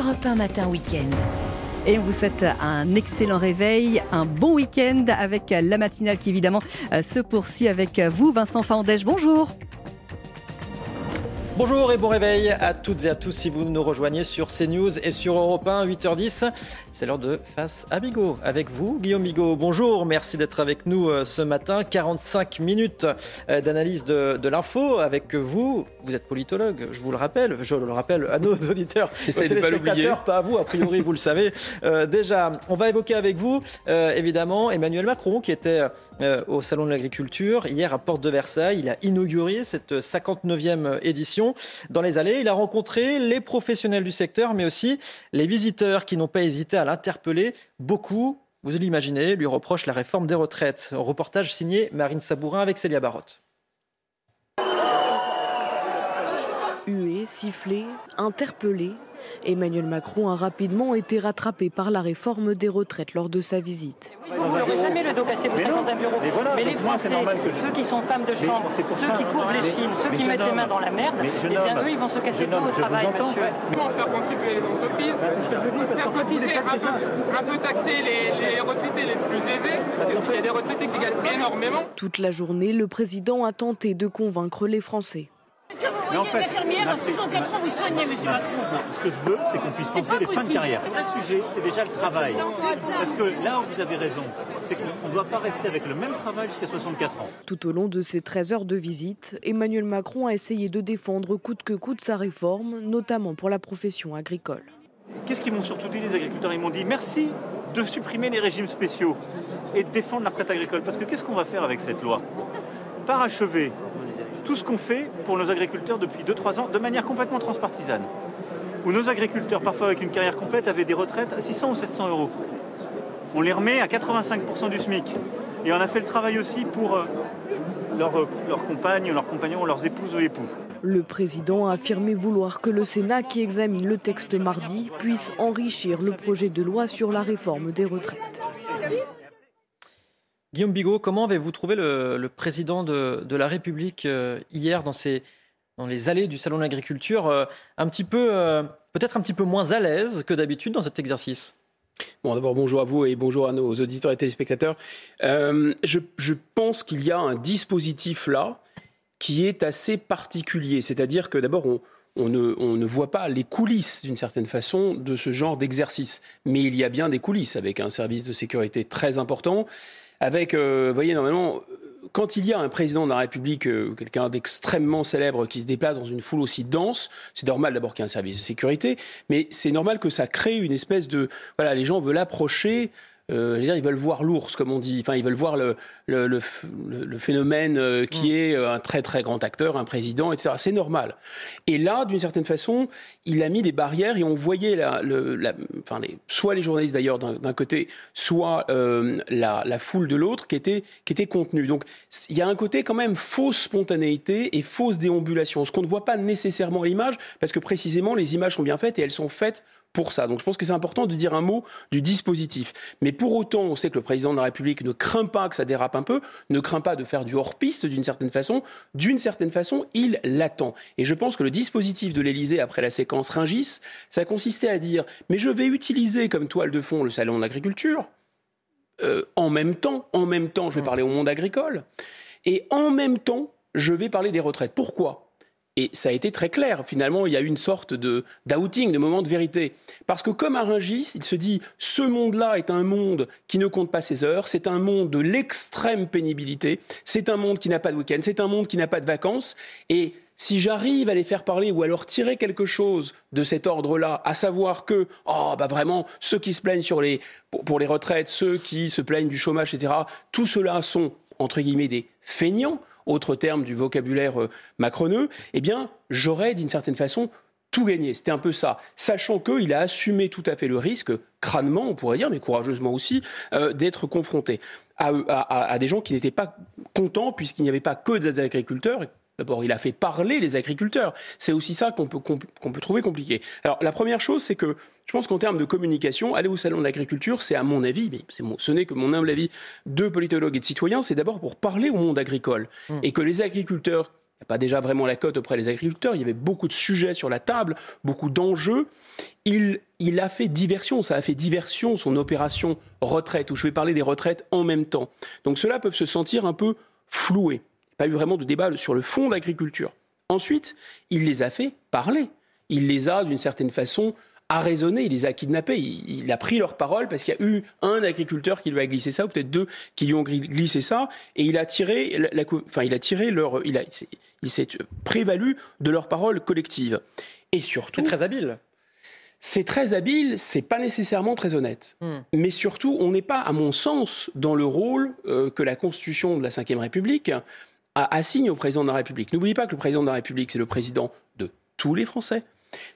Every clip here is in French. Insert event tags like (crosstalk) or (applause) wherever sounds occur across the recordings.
Europe 1 Matin Week-end. Et on vous souhaite un excellent réveil, un bon week-end avec la matinale qui évidemment se poursuit avec vous, Vincent Fandège. Bonjour. Bonjour et bon réveil à toutes et à tous si vous nous rejoignez sur CNews et sur Europe 1, 8h10. C'est l'heure de Face à Bigot. Avec vous, Guillaume Bigot. Bonjour, merci d'être avec nous euh, ce matin. 45 minutes euh, d'analyse de, l'info avec vous. Vous êtes politologue, je vous le rappelle. Je le rappelle à nos (laughs) auditeurs, aux téléspectateurs, pas, à vous, a priori, vous le savez. Euh, déjà, on va évoquer avec vous, évidemment, Emmanuel Macron qui était au Salon de l'Agriculture hier à Porte de Versailles. Il a inauguré cette 59e édition. Dans les allées, il a rencontré les professionnels du secteur, mais aussi les visiteurs qui n'ont pas hésité à l'interpeller. Beaucoup, vous l'imaginez, lui reprochent la réforme des retraites. reportage signé Marine Sabourin avec Célia Barotte. Hué, sifflé, interpellé, Emmanuel Macron a rapidement été rattrapé par la réforme des retraites lors de sa visite. vous n'aurez jamais le dos cassé, vous dans un bureau. Mais, les Français, ceux qui sont femmes de chambre, ceux qui courbent les chines, ceux qui mettent les mains dans la merde, eh bien eux, ils vont se casser tout au travail, monsieur. Comment faire contribuer les entreprises, faire cotiser un peu, un peu taxer les, les retraités les plus aisés, qu'il y a des retraités qui gagnent énormément. Toute la journée, le président a tenté de convaincre les Français. Mais en fait, infirmière 64 ans vous soignez, monsieur Macron Ce que je veux, c'est qu'on puisse penser les fins de carrière. Le sujet, c'est déjà le travail. Parce que là où vous avez raison, c'est qu'on ne doit pas rester avec le même travail jusqu'à 64 ans. Tout au long de ces 13 heures de visite, Emmanuel Macron a essayé de défendre coûte que coûte sa réforme, notamment pour la profession agricole. Qu'est-ce qu'ils m'ont surtout dit les agriculteurs? Ils m'ont dit merci de supprimer les régimes spéciaux et de défendre la retraite agricole. Parce que qu'est-ce qu'on va faire avec cette loi? Parachever tout ce qu'on fait pour nos agriculteurs depuis 2-3 ans de manière complètement transpartisane. Où nos agriculteurs, parfois avec une carrière complète, avaient des retraites à 600 ou 700 euros. On les remet à 85% du SMIC. Et on a fait le travail aussi pour euh, leurs, leurs compagnes, leurs compagnons, leurs épouses ou époux. Le président a affirmé vouloir que le Sénat, qui examine le texte mardi, puisse enrichir le projet de loi sur la réforme des retraites. Guillaume Bigot, comment avez-vous trouvé le, président de, la République euh, hier dans, les allées du Salon de l'Agriculture, euh, un petit peu, euh, peut-être un petit peu moins à l'aise que d'habitude dans cet exercice? Bon, d'abord, bonjour à vous et bonjour à nos auditeurs et téléspectateurs. je, pense qu'il y a un dispositif là qui est assez particulier. C'est-à-dire que d'abord, on ne, voit pas les coulisses, d'une certaine façon, de ce genre d'exercice. Mais il y a bien des coulisses, avec un service de sécurité très important, avec, euh, vous voyez, normalement, quand il y a un président de la République, euh, quelqu'un d'extrêmement célèbre qui se déplace dans une foule aussi dense, c'est normal d'abord qu'il y ait un service de sécurité, mais c'est normal que ça crée une espèce de... Voilà, les gens veulent approcher euh, ils veulent voir l'ours, comme on dit. Enfin, ils veulent voir le, le, phénomène euh, qui mm. est euh, un très très grand acteur, un président, etc. C'est normal. Et là, d'une certaine façon, il a mis des barrières et on voyait la, enfin, les, soit les journalistes d'ailleurs d'un côté, soit la, foule de l'autre qui était, qui était contenue. Donc, il y a un côté quand même fausse spontanéité et fausse déambulation, ce qu'on ne voit pas nécessairement à l'image, parce que précisément les images sont bien faites et elles sont faites pour ça. Donc je pense que c'est important de dire un mot du dispositif. Mais pour autant, on sait que le président de la République ne craint pas que ça dérape un peu, ne craint pas de faire du hors-piste d'une certaine façon. D'une certaine façon, il l'attend. Et je pense que le dispositif de l'Élysée après la séquence Ringis, ça consistait à dire mais je vais utiliser comme toile de fond le salon de l'agriculture. Euh, en même temps, en même temps, je vais mmh. parler au monde agricole. Et en même temps, je vais parler des retraites. Pourquoi? Et ça a été très clair. Finalement, il y a eu une sorte de d'outing, de moment de vérité. Parce que comme à Rungis, il se dit ce monde-là est un monde qui ne compte pas ses heures, c'est un monde de l'extrême pénibilité, c'est un monde qui n'a pas de week-end, c'est un monde qui n'a pas de vacances. Et si j'arrive à les faire parler ou à leur tirer quelque chose de cet ordre-là, à savoir que, oh, bah vraiment, ceux qui se plaignent sur les, pour les retraites, ceux qui se plaignent du chômage, etc., tout cela sont, entre guillemets, des feignants, autre terme du vocabulaire euh, macroneux, eh bien, j'aurais d'une certaine façon tout gagné. C'était un peu ça. Sachant qu'il a assumé tout à fait le risque, crânement, on pourrait dire, mais courageusement aussi, euh, d'être confronté à, à, des gens qui n'étaient pas contents, puisqu'il n'y avait pas que des agriculteurs, D'abord, il a fait parler les agriculteurs. C'est aussi ça qu'on peut, qu'on peut trouver compliqué. Alors, la première chose, c'est que je pense qu'en termes de communication, aller au salon de l'agriculture, c'est à mon avis, mais ce n'est que mon humble avis de politologue et de citoyen, c'est d'abord pour parler au monde agricole. Mmh. Et que les agriculteurs n'y a pas déjà vraiment la cote auprès des agriculteurs, il y avait beaucoup de sujets sur la table, beaucoup d'enjeux. Il, il a fait diversion, ça a fait diversion son opération retraite, où je vais parler des retraites en même temps. Donc ceux-là peuvent se sentir un peu floués. Pas eu vraiment de débat sur le fond de l'agriculture. Ensuite, il les a fait parler. Il les a, d'une certaine façon, a raisonné, il les a kidnappés, il, a pris leur parole parce qu'il y a eu un agriculteur qui lui a glissé ça, ou peut-être deux qui lui ont glissé ça, et il a tiré, la, enfin, il a tiré leur, il, a, il s'est prévalu de leur parole collective. Et surtout, c'est très habile. C'est très habile, c'est pas nécessairement très honnête. Hmm. Mais surtout, on n'est pas, à mon sens, dans le rôle euh, que la Constitution de la Ve République assigne au président de la République. N'oubliez pas que le président de la République, c'est le président de tous les Français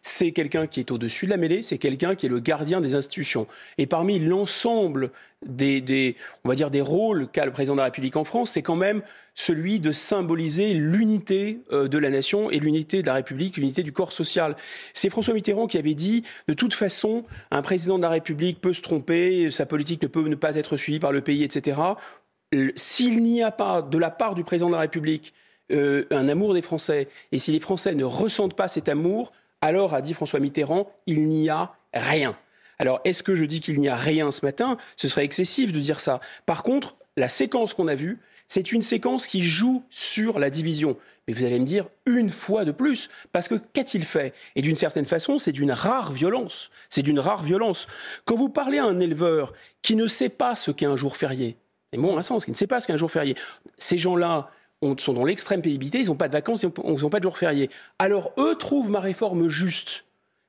c'est quelqu'un qui est au-dessus de la mêlée, c'est quelqu'un qui est le gardien des institutions. Et parmi l'ensemble des, on va dire, des rôles qu'a le président de la République en France, c'est quand même celui de symboliser l'unité euh, de la nation et l'unité de la République, l'unité du corps social. C'est François Mitterrand qui avait dit, de toute façon, un président de la République peut se tromper, sa politique ne peut ne pas être suivie par le pays, etc. S'il n'y a pas, de la part du président de la République, euh, un amour des Français, et si les Français ne ressentent pas cet amour, alors, a dit François Mitterrand, il n'y a rien. Alors, est-ce que je dis qu'il n'y a rien ce matin? Ce serait excessif de dire ça. Par contre, la séquence qu'on a vue, c'est une séquence qui joue sur la division. Mais vous allez me dire une fois de plus, parce que qu'a-t-il fait? Et d'une certaine façon, c'est d'une rare violence. C'est d'une rare violence. Quand vous parlez à un éleveur qui ne sait pas ce qu'est un jour férié, et bon, un sens, qui ne sait pas ce qu'est un jour férié, ces gens-là, sont dans l'extrême pénibilité, ils n'ont pas de vacances, ils n'ont pas de jours fériés. Alors eux trouvent ma réforme juste.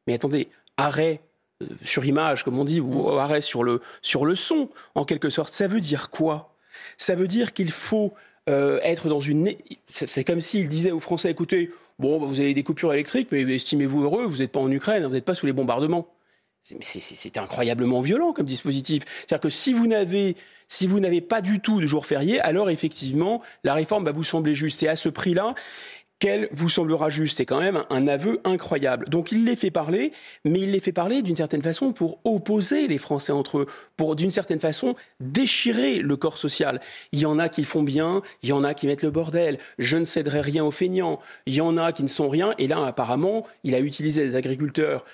Mais attendez, arrêt euh, sur image, comme on dit, ou arrêt sur le, sur le son, en quelque sorte, ça veut dire quoi? Ça veut dire qu'il faut euh, être dans une... C'est comme s'il disait aux Français, écoutez, bon, bah, vous avez des coupures électriques, mais estimez-vous heureux, vous n'êtes pas en Ukraine, vous n'êtes pas sous les bombardements. C'est incroyablement violent comme dispositif. C'est-à-dire que si vous n'avez si vous n'avez pas du tout de jour férié, alors effectivement, la réforme va vous sembler juste. C'est à ce prix-là qu'elle vous semblera juste. C'est quand même un aveu incroyable. Donc il les fait parler, mais il les fait parler d'une certaine façon pour opposer les Français entre eux, pour d'une certaine façon déchirer le corps social. Il y en a qui font bien, il y en a qui mettent le bordel. Je ne céderai rien aux feignants. Il y en a qui ne sont rien. Et là, apparemment, il a utilisé des agriculteurs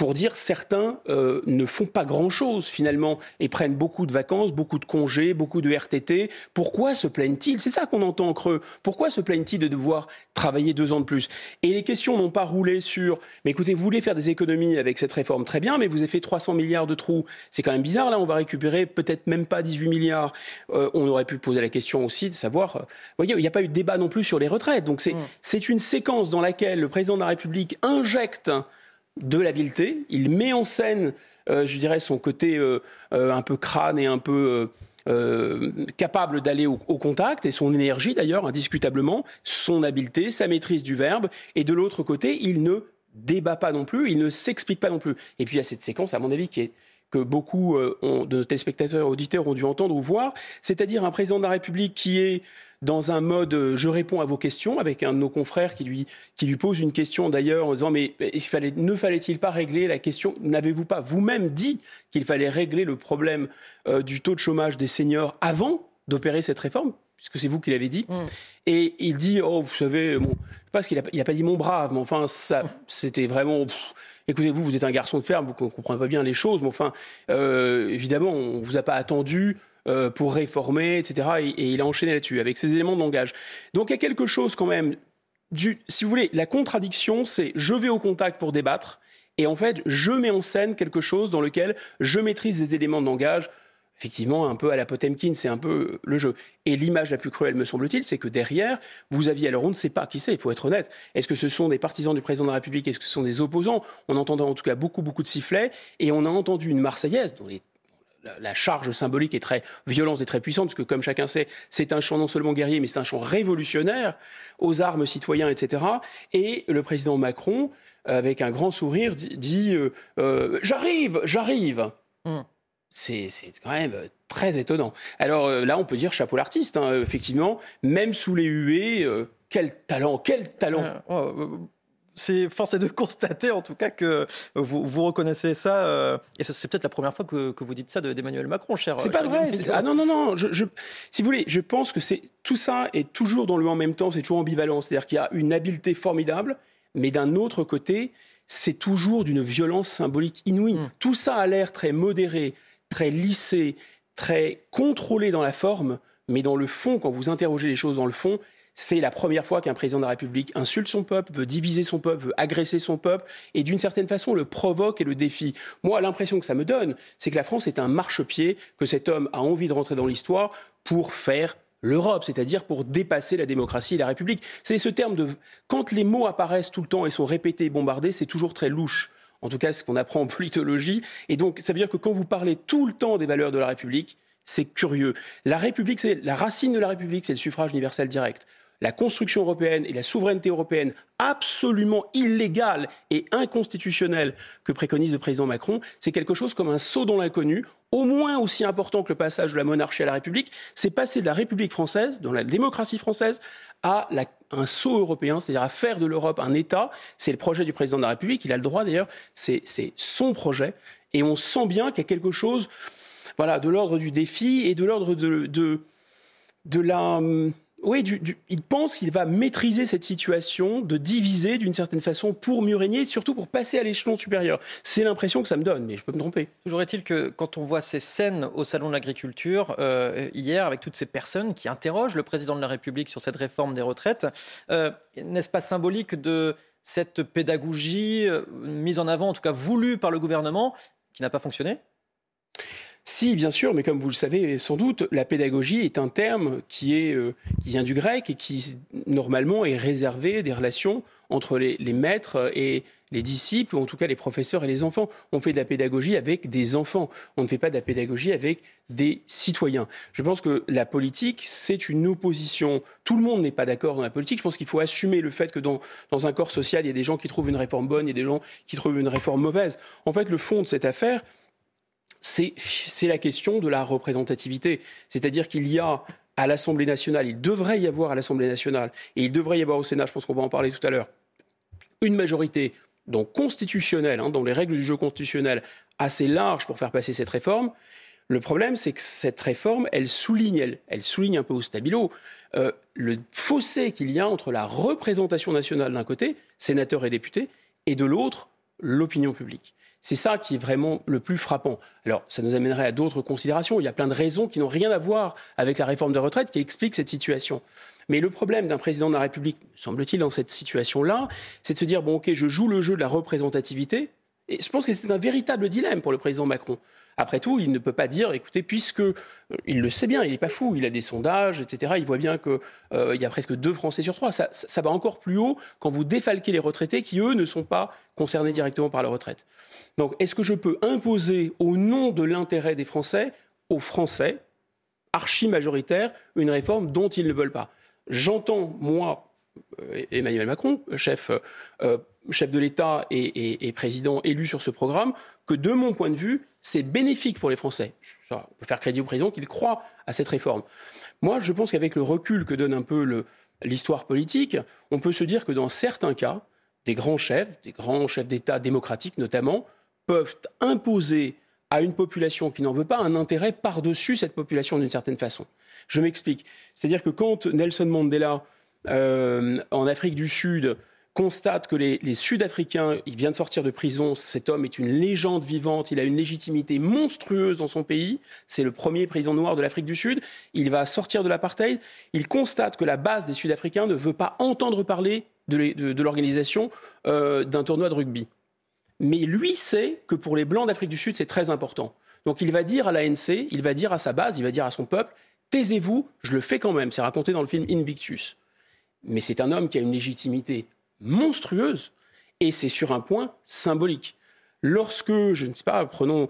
pour dire certains euh, ne font pas grand-chose finalement et prennent beaucoup de vacances, beaucoup de congés, beaucoup de RTT. Pourquoi se plaignent-ils? C'est ça qu'on entend en creux. Pourquoi se plaignent-ils de devoir travailler deux ans de plus? Et les questions n'ont pas roulé sur mais écoutez, vous voulez faire des économies avec cette réforme, très bien, mais vous avez fait 300 milliards de trous. C'est quand même bizarre, là, on va récupérer peut-être même pas 18 milliards. Euh, on aurait pu poser la question aussi de savoir... Euh, vous voyez, il n'y a pas eu de débat non plus sur les retraites. Donc c'est mmh. une séquence dans laquelle le président de la République injecte de l'habileté. Il met en scène, euh, je dirais, son côté euh, euh, un peu crâne et un peu capable d'aller au, contact, et son énergie d'ailleurs, indiscutablement, son habileté, sa maîtrise du verbe. Et de l'autre côté, il ne débat pas non plus, il ne s'explique pas non plus. Et puis il y a cette séquence, à mon avis, qui est que beaucoup de nos téléspectateurs et auditeurs ont dû entendre ou voir, c'est-à-dire un président de la République qui est dans un mode euh, je réponds à vos questions avec un de nos confrères qui lui, qui lui pose une question d'ailleurs en disant mais il fallait, ne fallait-il pas régler la question N'avez-vous pas vous-même dit qu'il fallait régler le problème euh, du taux de chômage des seniors avant d'opérer cette réforme puisque c'est vous qui l'avez dit. Mm. Et il dit, oh, vous savez, bon, je sais pas ce qu'il a, il a pas dit mon brave, mais enfin, ça, c'était vraiment, écoutez, vous, vous êtes un garçon de ferme, vous ne comprenez pas bien les choses, mais enfin, euh, évidemment, on vous a pas attendu euh, pour réformer, etc. Et, il a enchaîné là-dessus avec ces éléments de langage. Donc il y a quelque chose quand même, si vous voulez, la contradiction, c'est je vais au contact pour débattre, et en fait, je mets en scène quelque chose dans lequel je maîtrise des éléments de langage. Effectivement, un peu à la Potemkin, c'est un peu le jeu. Et l'image la plus cruelle, me semble-t-il, c'est que derrière, vous aviez, alors on ne sait pas qui c'est, il faut être honnête. Est-ce que ce sont des partisans du président de la République? Est-ce que ce sont des opposants? On entendait en tout cas beaucoup, beaucoup de sifflets. Et on a entendu une Marseillaise, dont la charge symbolique est très violente et très puissante, parce que comme chacun sait, c'est un chant non seulement guerrier, mais c'est un chant révolutionnaire, aux armes citoyens, etc. Et le président Macron, avec un grand sourire, dit, euh, euh, J'arrive, j'arrive mm. C'est quand même très étonnant. Alors euh, là, on peut dire chapeau l'artiste, hein, effectivement, même sous les huées, quel talent, quel talent oh, c'est force est de (laughs) constater en tout cas que vous, vous reconnaissez ça. Euh, et c'est peut-être la première fois que, que vous dites ça d'Emmanuel Macron, cher. C'est pas vrai. Ah non, non, non. Je, si vous voulez, je pense que c'est tout ça est toujours dans le en même temps, c'est toujours ambivalent. C'est-à-dire qu'il y a une habileté formidable, mais d'un autre côté, c'est toujours d'une violence symbolique inouïe. Hmm. Tout ça a l'air très modéré, très lissé, très contrôlé dans la forme, mais dans le fond, quand vous interrogez les choses dans le fond, c'est la première fois qu'un président de la République insulte son peuple, veut diviser son peuple, veut agresser son peuple, et d'une certaine façon le provoque et le défie. Moi, l'impression que ça me donne, c'est que la France est un marchepied, que cet homme a envie de rentrer dans l'histoire pour faire l'Europe, c'est-à-dire pour dépasser la démocratie et la République. C'est ce terme de... Quand les mots apparaissent tout le temps et sont répétés et bombardés, c'est toujours très louche. En tout cas, ce qu'on apprend en politologie. Et donc, ça veut dire que quand vous parlez tout le temps des valeurs de la République, c'est curieux. La République, c'est la racine de la République, c'est le suffrage universel direct la construction européenne et la souveraineté européenne absolument illégale et inconstitutionnelle que préconise le président Macron, c'est quelque chose comme un saut dans l'inconnu, au moins aussi important que le passage de la monarchie à la République. C'est passer de la République française, dans la démocratie française, à un saut européen, c'est-à-dire à faire de l'Europe un État. C'est le projet du président de la République. Il a le droit d'ailleurs. C'est son projet. Et on sent bien qu'il y a quelque chose, voilà, de l'ordre du défi et de l'ordre de, de, de la oui, il pense qu'il va maîtriser cette situation de diviser d'une certaine façon pour mieux régner, surtout pour passer à l'échelon supérieur. C'est l'impression que ça me donne, mais je peux me tromper. Toujours est-il que quand on voit ces scènes au Salon de l'Agriculture euh, hier, avec toutes ces personnes qui interrogent le président de la République sur cette réforme des retraites, euh, n'est-ce pas symbolique de cette pédagogie euh, mise en avant, en tout cas voulue par le gouvernement, qui n'a pas fonctionné? Si, bien sûr, mais comme vous le savez sans doute, la pédagogie est un terme qui, est, euh, qui vient du grec et qui normalement est réservé des relations entre les, maîtres et les disciples, ou en tout cas les professeurs et les enfants. On fait de la pédagogie avec des enfants, on ne fait pas de la pédagogie avec des citoyens. Je pense que la politique, c'est une opposition. Tout le monde n'est pas d'accord dans la politique. Je pense qu'il faut assumer le fait que dans, dans un corps social, il y a des gens qui trouvent une réforme bonne et des gens qui trouvent une réforme mauvaise. En fait, le fond de cette affaire, c'est la question de la représentativité. C'est-à-dire qu'il y a à l'Assemblée nationale, il devrait y avoir à l'Assemblée nationale, et il devrait y avoir au Sénat, je pense qu'on va en parler tout à l'heure, une majorité donc constitutionnelle, hein, dans les règles du jeu constitutionnel, assez large pour faire passer cette réforme. Le problème, c'est que cette réforme, elle souligne, elle, souligne un peu au stabilo euh, le fossé qu'il y a entre la représentation nationale d'un côté, sénateurs et députés, et de l'autre, l'opinion publique. C'est ça qui est vraiment le plus frappant. Alors, ça nous amènerait à d'autres considérations. Il y a plein de raisons qui n'ont rien à voir avec la réforme de retraite qui expliquent cette situation. Mais le problème d'un président de la République, semble-t-il, dans cette situation-là, c'est de se dire, bon, ok, je joue le jeu de la représentativité. Et je pense que c'est un véritable dilemme pour le président Macron. Après tout, il ne peut pas dire, écoutez, puisque euh, il le sait bien, il n'est pas fou, il a des sondages, etc. Il voit bien qu'il euh, y a presque deux Français sur trois. Ça, va encore plus haut quand vous défalquez les retraités qui, eux, ne sont pas concernés directement par la retraite. Donc, est-ce que je peux imposer, au nom de l'intérêt des Français, aux Français, archi majoritaires, une réforme dont ils ne veulent pas? J'entends, moi, euh, Emmanuel Macron, chef, chef de l'État et, président élu sur ce programme, que de mon point de vue, c'est bénéfique pour les Français. on peut faire crédit au président qu'il croit à cette réforme. Moi, je pense qu'avec le recul que donne un peu l'histoire politique, on peut se dire que dans certains cas, des grands chefs, des grands chefs d'État démocratiques notamment, peuvent imposer à une population qui n'en veut pas un intérêt par-dessus cette population d'une certaine façon. Je m'explique. C'est-à-dire que quand Nelson Mandela, euh, en Afrique du Sud, constate que les, Sud-Africains, il vient de sortir de prison, cet homme est une légende vivante, il a une légitimité monstrueuse dans son pays, c'est le premier président noir de l'Afrique du Sud, il va sortir de l'apartheid, il constate que la base des Sud-Africains ne veut pas entendre parler de, l'organisation euh, d'un tournoi de rugby. Mais lui sait que pour les Blancs d'Afrique du Sud, c'est très important. Donc il va dire à l'ANC, il va dire à sa base, il va dire à son peuple, taisez-vous, je le fais quand même, c'est raconté dans le film Invictus. Mais c'est un homme qui a une légitimité monstrueuse, et c'est sur un point symbolique. Lorsque, je ne sais pas, prenons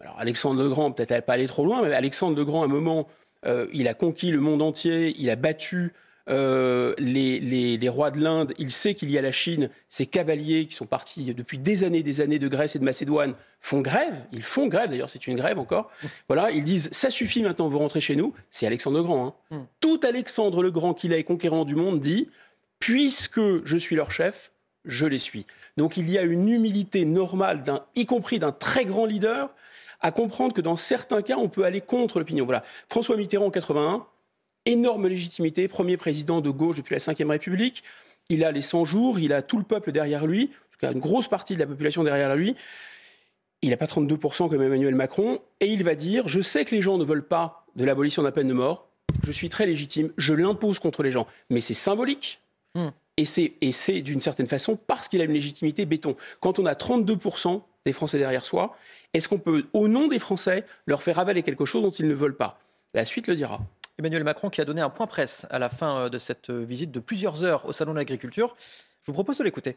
alors Alexandre le Grand, peut-être pas aller trop loin, mais Alexandre le Grand, à un moment, euh, il a conquis le monde entier, il a battu euh, les, les, rois de l'Inde, il sait qu'il y a la Chine, ces cavaliers qui sont partis depuis des années, des années de Grèce et de Macédoine font grève, ils font grève, d'ailleurs c'est une grève encore, voilà, ils disent ça suffit maintenant, vous rentrez chez nous, c'est Alexandre le Grand. Hein. Hmm. Tout Alexandre le Grand qu'il est conquérant du monde dit puisque je suis leur chef, je les suis. Donc il y a une humilité normale, y compris d'un très grand leader, à comprendre que dans certains cas, on peut aller contre l'opinion. Voilà. François Mitterrand en 81, énorme légitimité, premier président de gauche depuis la Ve République. Il a les 100 jours, il a tout le peuple derrière lui, une grosse partie de la population derrière lui. Il n'a pas 32% comme Emmanuel Macron. Et il va dire Je sais que les gens ne veulent pas de l'abolition de la peine de mort. Je suis très légitime. Je l'impose contre les gens. Mais c'est symbolique. Hmm. Et c'est d'une certaine façon parce qu'il a une légitimité béton. Quand on a 32% des Français derrière soi, est-ce qu'on peut, au nom des Français, leur faire avaler quelque chose dont ils ne veulent pas? La suite le dira. Emmanuel Macron qui a donné un point presse à la fin euh, de cette euh, visite de plusieurs heures au Salon de l'Agriculture. Je vous propose de l'écouter.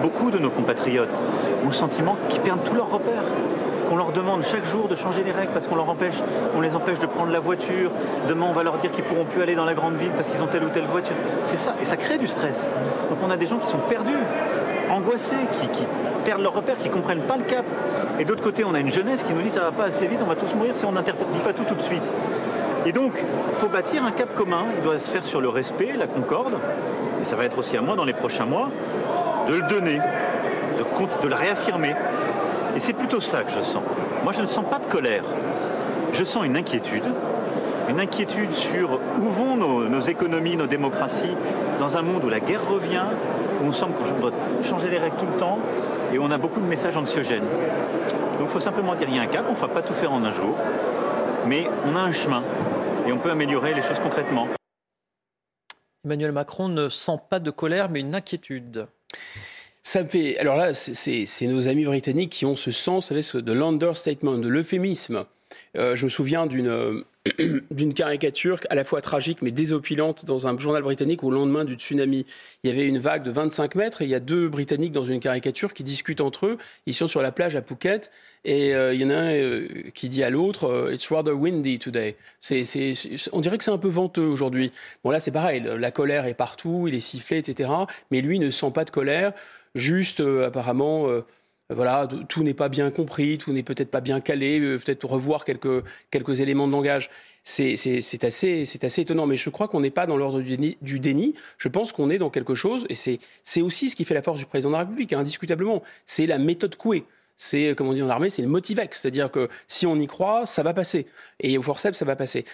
Beaucoup de nos compatriotes ont le sentiment qu'ils perdent tous leurs repères qu'on leur demande chaque jour de changer les règles parce qu'on leur on les empêche de prendre la voiture. Demain, on va leur dire qu'ils pourront plus aller dans la grande ville parce qu'ils ont telle ou telle voiture. C'est ça, et ça crée du stress. Donc on a des gens qui sont perdus, angoissés, qui, perdent leurs repères, qui comprennent pas le cap. Et d'autre côté, on a une jeunesse qui nous dit ça va pas assez vite, on va tous mourir si on n'interdit pas tout tout de suite. Et donc, il faut bâtir un cap commun. Il doit se faire sur le respect, la concorde. Et ça va être aussi à moi dans les prochains mois de le donner, de le réaffirmer. Et c'est plutôt ça que je sens. Moi, je ne sens pas de colère. Je sens une inquiétude. Une inquiétude sur où vont nos, économies, nos démocraties, dans un monde où la guerre revient, où on semble qu'on doit changer les règles tout le temps, et où on a beaucoup de messages anxiogènes. Donc il faut simplement dire, il y a un cap, on ne va pas tout faire en un jour, mais on a un chemin, et on peut améliorer les choses concrètement. Emmanuel Macron ne sent pas de colère, mais une inquiétude. Ça me fait. Alors là, c'est nos amis britanniques qui ont ce sens, vous savez, de l'understatement, de l'euphémisme. Euh, je me souviens d'une euh, (clears throat) d'une caricature à la fois tragique mais désopilante dans un journal britannique au lendemain du tsunami. Il y avait une vague de 25 mètres et il y a deux Britanniques dans une caricature qui discutent entre eux. Ils sont sur la plage à Phuket et euh, il y en a un qui dit à l'autre It's rather windy today. C'est, on dirait que c'est un peu venteux aujourd'hui. Bon là c'est pareil, la colère est partout, il est sifflé, etc. Mais lui ne sent pas de colère, juste apparemment voilà, tout n'est pas bien compris, tout n'est peut-être pas bien calé, euh, peut-être revoir quelques, quelques éléments de langage. C'est assez, assez étonnant, mais je crois qu'on n'est pas dans l'ordre du, déni. Je pense qu'on est dans quelque chose, et c'est aussi ce qui fait la force du président de la République, indiscutablement. C'est la méthode couée c'est, comme on dit dans l'armée, c'est le motivex. C'est-à-dire que si on y croit, ça va passer. Et au forceps, ça va passer.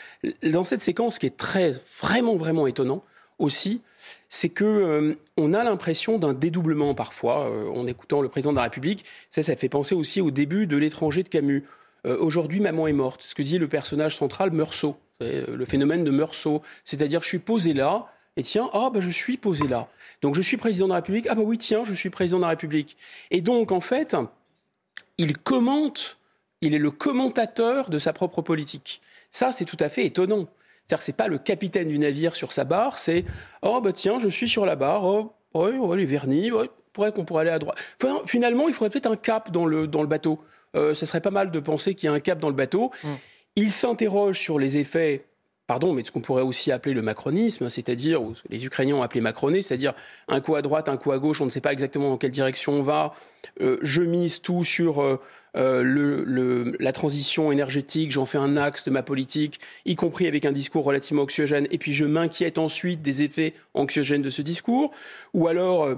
Dans cette séquence, ce qui est très, vraiment, vraiment étonnant aussi, c'est que euh, on a l'impression d'un dédoublement parfois euh, en écoutant le président de la République. Ça, ça fait penser aussi au début de l'étranger de Camus. Euh, aujourd'hui, maman est morte. Ce que dit le personnage central, Meursault, le phénomène de Meursault, c'est-à-dire je suis posé là. Et tiens, ah bah je suis posé là. Donc je suis président de la République. Ah bah oui, tiens, je suis président de la République. Et donc en fait, il commente, il est le commentateur de sa propre politique. Ça, c'est tout à fait étonnant. C'est-à-dire que c'est pas le capitaine du navire sur sa barre, c'est oh bah tiens, je suis sur la barre, oh, ouais, oh, les vernis, pourrait qu'on pourrait aller à droite. Enfin, finalement, il faudrait peut-être un cap dans le, dans le bateau. Euh, ce serait pas mal de penser qu'il y a un cap dans le bateau. Mm. Il s'interroge sur les effets pardon, mais ce qu'on pourrait aussi appeler le macronisme, c'est-à-dire, les Ukrainiens ont appelé macroné, c'est-à-dire un coup à droite, un coup à gauche, on ne sait pas exactement dans quelle direction on va. Euh, je mise tout sur euh, euh, la transition énergétique, j'en fais un axe de ma politique, y compris avec un discours relativement anxiogène, et puis je m'inquiète ensuite des effets anxiogènes de ce discours, ou alors, euh,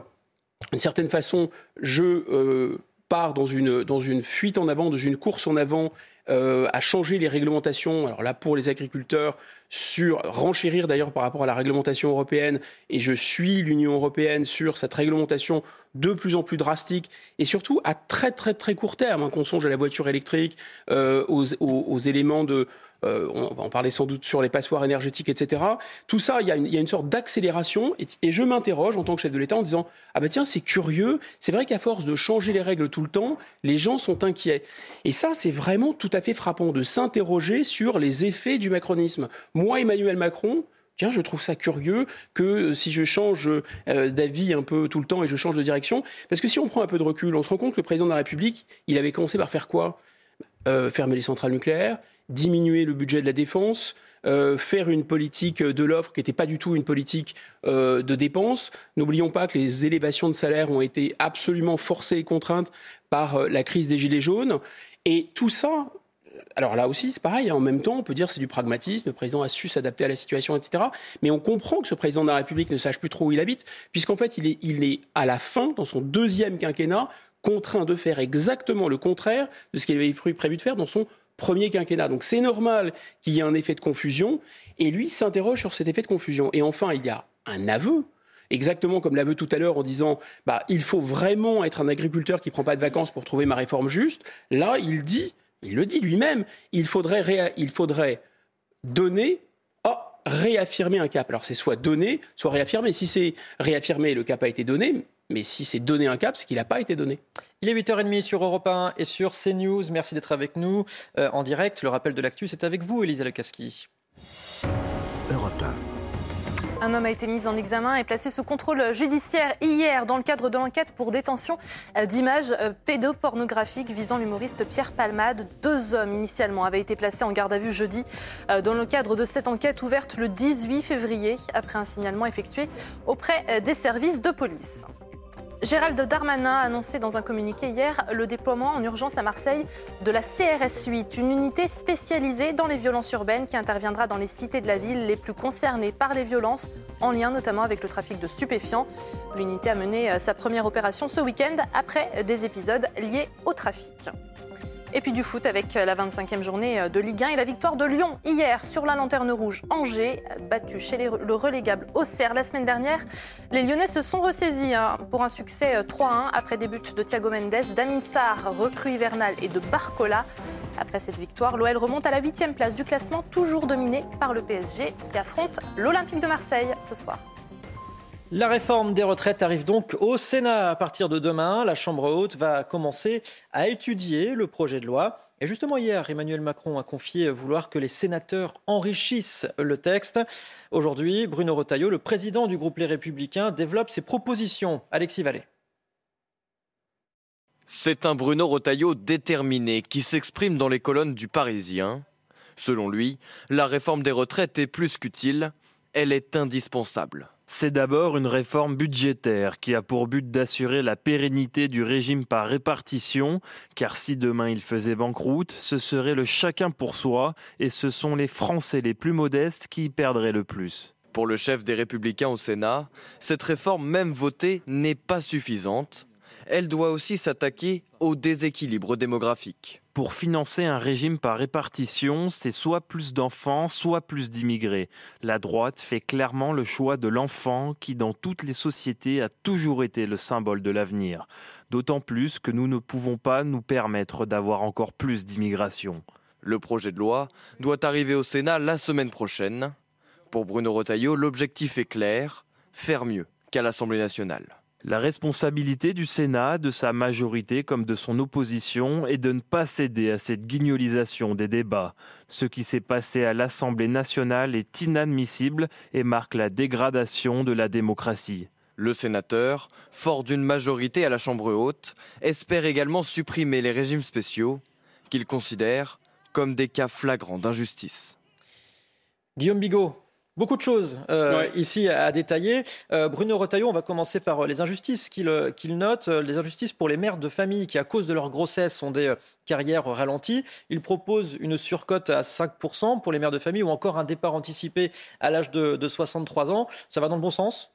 d'une certaine façon, je euh, pars dans une, dans une fuite en avant, dans une course en avant, à changer les réglementations, alors là pour les agriculteurs, sur renchérir d'ailleurs par rapport à la réglementation européenne, et je suis l'Union européenne sur cette réglementation de plus en plus drastique et surtout à très très très court terme, hein, qu'on songe à la voiture électrique, euh, aux, éléments de... Euh, on va en parler sans doute sur les passoires énergétiques, etc. Tout ça, il y a une, sorte d'accélération et, je m'interroge en tant que chef de l'État en disant ah ben tiens c'est curieux, c'est vrai qu'à force de changer les règles tout le temps, les gens sont inquiets. Et ça c'est vraiment tout à fait frappant de s'interroger sur les effets du macronisme. Moi Emmanuel Macron, Tiens, je trouve ça curieux que euh, si je change euh, d'avis un peu tout le temps et je change de direction, parce que si on prend un peu de recul, on se rend compte que le président de la République, il avait commencé par faire quoi? Euh, Fermer les centrales nucléaires, diminuer le budget de la défense, faire une politique de l'offre qui n'était pas du tout une politique de dépenses. N'oublions pas que les élévations de salaire ont été absolument forcées et contraintes par la crise des Gilets jaunes. Et tout ça, alors là aussi, c'est pareil. Hein. En même temps, on peut dire c'est du pragmatisme. Le président a su s'adapter à la situation, etc. Mais on comprend que ce président de la République ne sache plus trop où il habite, puisqu'en fait, il est, il est à la fin, dans son deuxième quinquennat, contraint de faire exactement le contraire de ce qu'il avait prévu de faire dans son premier quinquennat. Donc c'est normal qu'il y ait un effet de confusion. Et lui s'interroge sur cet effet de confusion. Et enfin, il y a un aveu exactement comme l'aveu tout à l'heure en disant bah, il faut vraiment être un agriculteur qui ne prend pas de vacances pour trouver ma réforme juste. Là, il dit il le dit lui-même, il faudrait, donner, oh, réaffirmer un cap. Alors c'est soit donner, soit réaffirmer. Si c'est réaffirmer, le cap a été donné, mais si c'est donner un cap, c'est qu'il n'a pas été donné. Il est 8h30 sur Europe 1 et sur CNews. Merci d'être avec nous euh, en direct. Le rappel de l'actu, c'est avec vous, Elisa Lekowski. Europe 1. Un homme a été mis en examen et placé sous contrôle judiciaire hier dans le cadre de l'enquête pour détention d'images pédopornographiques visant l'humoriste Pierre Palmade. Deux hommes initialement avaient été placés en garde à vue jeudi euh, dans le cadre de cette enquête ouverte le 18 février après un signalement effectué auprès des services de police. Gérald Darmanin a annoncé dans un communiqué hier le déploiement en urgence à Marseille de la CRS 8, une unité spécialisée dans les violences urbaines qui interviendra dans les cités de la ville les plus concernées par les violences, en lien notamment avec le trafic de stupéfiants. L'unité a mené euh, sa première opération ce week-end après des épisodes liés au trafic. Et puis du foot avec la 25e journée de Ligue 1 et la victoire de Lyon hier sur la lanterne rouge Angers, battu chez le relégable Auxerre la semaine dernière. Les Lyonnais se sont ressaisis hein, pour un succès 3-1 après des buts de Thiago Mendes, d'Amin Sarr, recrue hivernal et de Barcola. Après cette victoire, l'OL remonte à la 8e place du classement, toujours dominé par le PSG qui affronte l'Olympique de Marseille ce soir. La réforme des retraites arrive donc au Sénat à partir de demain. La Chambre haute va commencer à étudier le projet de loi. Et justement, hier, Emmanuel Macron a confié vouloir que les sénateurs enrichissent le texte. Aujourd'hui, Bruno Retailleau, le président du groupe Les Républicains, développe ses propositions. Alexis Vallée. C'est un Bruno Retailleau déterminé qui s'exprime dans les colonnes du Parisien. Selon lui, la réforme des retraites est plus qu'utile, elle est indispensable. C'est d'abord une réforme budgétaire qui a pour but d'assurer la pérennité du régime par répartition, car si demain il faisait banqueroute, ce serait le chacun pour soi, et ce sont les Français les plus modestes qui y perdraient le plus. Pour le chef des Républicains au Sénat, cette réforme même votée n'est pas suffisante. Elle doit aussi s'attaquer au déséquilibre démographique. Pour financer un régime par répartition, c'est soit plus d'enfants, soit plus d'immigrés. La droite fait clairement le choix de l'enfant qui, dans toutes les sociétés, a toujours été le symbole de l'avenir. D'autant plus que nous ne pouvons pas nous permettre d'avoir encore plus d'immigration. Le projet de loi doit arriver au Sénat la semaine prochaine. Pour Bruno Retailleau, l'objectif est clair, faire mieux qu'à l'Assemblée nationale. La responsabilité du Sénat, de sa majorité comme de son opposition, est de ne pas céder à cette guignolisation des débats. Ce qui s'est passé à l'Assemblée nationale est inadmissible et marque la dégradation de la démocratie. Le sénateur, fort d'une majorité à la Chambre haute, espère également supprimer les régimes spéciaux qu'il considère comme des cas flagrants d'injustice. Guillaume Bigot, Beaucoup de choses euh, ici à détailler. Euh, Bruno Retailleau, on va commencer par euh, les injustices qu'il note, les injustices pour les mères de famille qui, à cause de leur grossesse, ont des carrières ralenties. Il propose une surcote à 5% pour les mères de famille ou encore un départ anticipé à l'âge de, 63 ans. Ça va dans le bon sens?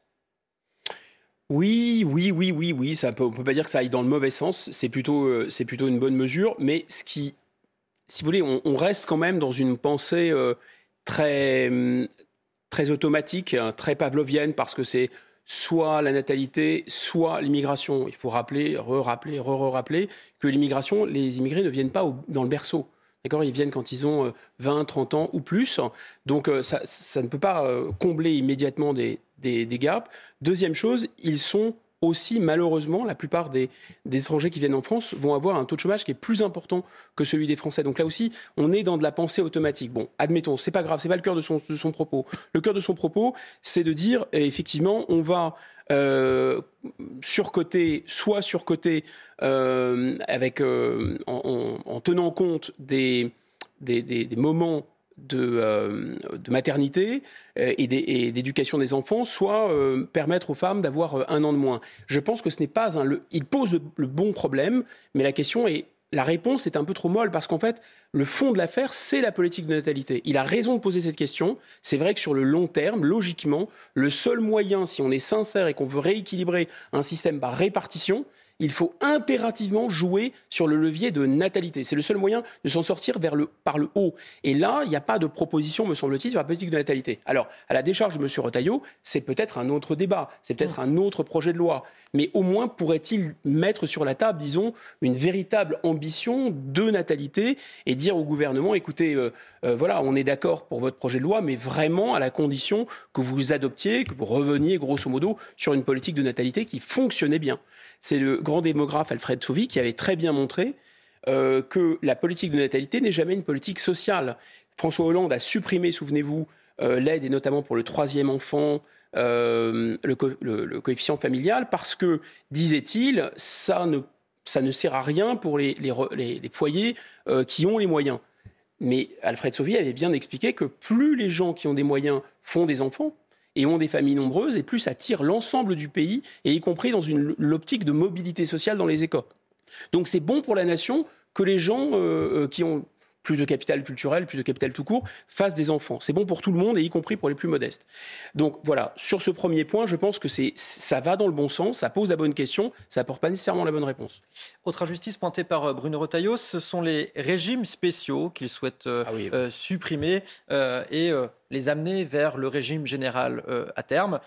Oui, oui, oui, oui, oui. Ça peut, on ne peut pas dire que ça aille dans le mauvais sens. C'est plutôt, c'est plutôt une bonne mesure. Mais ce qui, si vous voulez, on, reste quand même dans une pensée très, très automatique, très pavlovienne, parce que c'est soit la natalité, soit l'immigration. Il faut rappeler, re-rappeler, re-rappeler que l'immigration, les immigrés ne viennent pas dans le berceau. Ils viennent quand ils ont 20, euh, 30 ans ou plus. Donc euh, ça, ne peut pas euh, combler immédiatement des, des, des gaps. Deuxième chose, ils sont aussi, malheureusement, la plupart des, étrangers qui viennent en France vont avoir un taux de chômage qui est plus important que celui des Français. Donc là aussi, on est dans de la pensée automatique. Bon, admettons, c'est pas grave, c'est pas le cœur de son, propos. Le cœur de son propos, c'est de dire, effectivement, on va euh, surcoter, soit surcoter euh, avec, euh, en, tenant compte des, des moments de, de, maternité euh, et d'éducation des enfants, soit euh, permettre aux femmes d'avoir euh, un an de moins. Je pense que ce n'est pas un. il pose le, bon problème, mais la question est la réponse est un peu trop molle parce qu'en fait, le fond de l'affaire, c'est la politique de natalité. Il a raison de poser cette question. C'est vrai que sur le long terme, logiquement, le seul moyen, si on est sincère et qu'on veut rééquilibrer un système par répartition, il faut impérativement jouer sur le levier de natalité. C'est le seul moyen de s'en sortir par le haut. Et là, il n'y a pas de proposition, me semble-t-il, sur la politique de natalité. Alors, à la décharge de M. Retailleau, c'est peut-être un autre débat, c'est peut-être un autre projet de loi. Mais au moins, pourrait-il mettre sur la table, disons, une véritable ambition de natalité et dire au gouvernement, écoutez, euh, euh, voilà, on est d'accord pour votre projet de loi, mais vraiment à la condition que vous adoptiez, que vous reveniez grosso modo sur une politique de natalité qui fonctionnait bien c'est le grand démographe Alfred Sauvy qui avait très bien montré euh, que la politique de natalité n'est jamais une politique sociale. François Hollande a supprimé, souvenez-vous, euh, l'aide et notamment pour le troisième enfant, euh, le, coefficient familial, parce que, disait-il, ça ne, ça ne sert à rien pour les, les foyers qui ont les moyens. Mais Alfred Sauvy avait bien expliqué que plus les gens qui ont des moyens font des enfants, et ont des familles nombreuses, et plus ça tire l'ensemble du pays, et y compris dans l'optique de mobilité sociale dans les écoles. Donc c'est bon pour la nation que les gens euh, euh, qui ont plus de capital culturel, plus de capital tout court, fassent des enfants. C'est bon pour tout le monde, et y compris pour les plus modestes. Donc voilà, sur ce premier point, je pense que ça va dans le bon sens, ça pose la bonne question, ça n'apporte pas nécessairement la bonne réponse. Autre injustice pointée par euh, Bruno Retailleau, ce sont les régimes spéciaux qu'il souhaite euh, ah euh, supprimer et les amener vers le régime général à terme.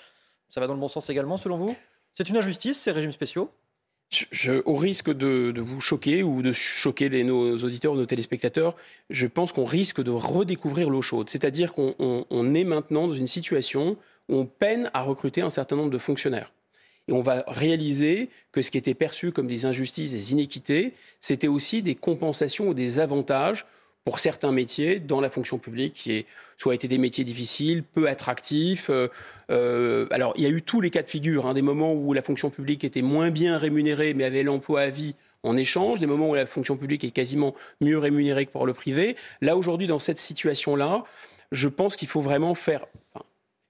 Ça va dans le bon sens également, selon vous? C'est une injustice, ces régimes spéciaux? Au risque de, vous choquer ou de choquer les, nos auditeurs nos téléspectateurs, je pense qu'on risque de redécouvrir l'eau chaude. C'est-à-dire qu'on est maintenant dans une situation où on peine à recruter un certain nombre de fonctionnaires. Et on va réaliser que ce qui était perçu comme des injustices, des inéquités, c'était aussi des compensations ou des avantages pour certains métiers dans la fonction publique, qui est, soit été des métiers difficiles, peu attractifs. Euh, euh, alors, il y a eu tous les cas de figure, hein, des moments où la fonction publique était moins bien rémunérée, mais avait l'emploi à vie en échange, des moments où la fonction publique est quasiment mieux rémunérée que pour le privé. Là, aujourd'hui, dans cette situation-là, je pense qu'il faut vraiment faire,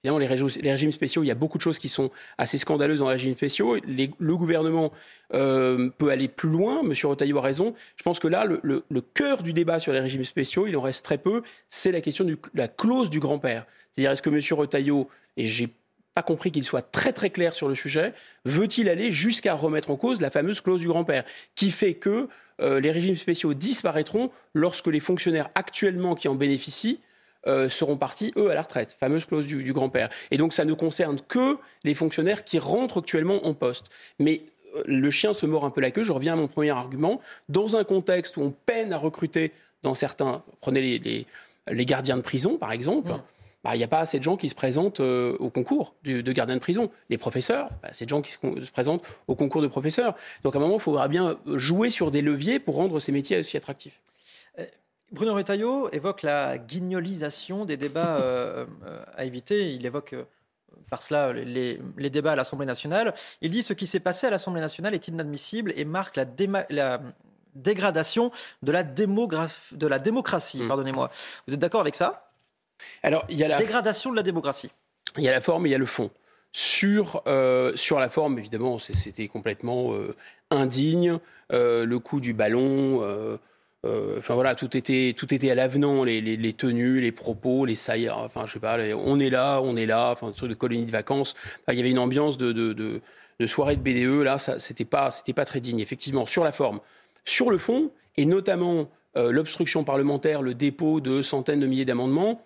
Évidemment, les, régimes, spéciaux, il y a beaucoup de choses qui sont assez scandaleuses dans les régimes spéciaux. le gouvernement euh, peut aller plus loin. Monsieur Retailleau a raison. Je pense que là, le, cœur du débat sur les régimes spéciaux, il en reste très peu, c'est la question de la clause du grand-père. C'est-à-dire, est-ce que Monsieur Retailleau, et j'ai pas compris qu'il soit très très clair sur le sujet, veut-il aller jusqu'à remettre en cause la fameuse clause du grand-père, qui fait que euh, les régimes spéciaux disparaîtront lorsque les fonctionnaires actuellement qui en bénéficient euh, seront partis, eux, à la retraite, fameuse clause du, grand-père. Et donc ça ne concerne que les fonctionnaires qui rentrent actuellement en poste. Mais euh, le chien se mord un peu la queue, je reviens à mon premier argument, dans un contexte où on peine à recruter dans certains, prenez les, gardiens de prison par exemple, bah, il n'y a pas assez de gens qui se présentent euh, au concours de, gardiens de prison. Les professeurs, bah, c'est de gens qui se, présentent au concours de professeurs. Donc à un moment, il faudra bien jouer sur des leviers pour rendre ces métiers aussi attractifs. Bruno Retailleau évoque la guignolisation des débats euh, euh, à éviter. Il évoque euh, par cela les, débats à l'Assemblée nationale. Il dit ce qui s'est passé à l'Assemblée nationale est inadmissible et marque la, dégradation de la, de la démocratie. Hmm. Pardonnez-moi. Vous êtes d'accord avec ça? Alors, il y a la dégradation de la démocratie. Il y a la forme et il y a le fond. Sur, sur la forme, évidemment, c'était complètement indigne. le coup du ballon enfin voilà, tout était, tout était à l'avenant, les, tenues, les propos, les sailles. Enfin, je sais pas, on est là, on est là. Enfin, truc de colonie de vacances. il y avait une ambiance de, soirée de BDE. Là, c'était pas, pas très digne. Effectivement, sur la forme, sur le fond, et notamment euh, l'obstruction parlementaire, le dépôt de centaines de milliers d'amendements.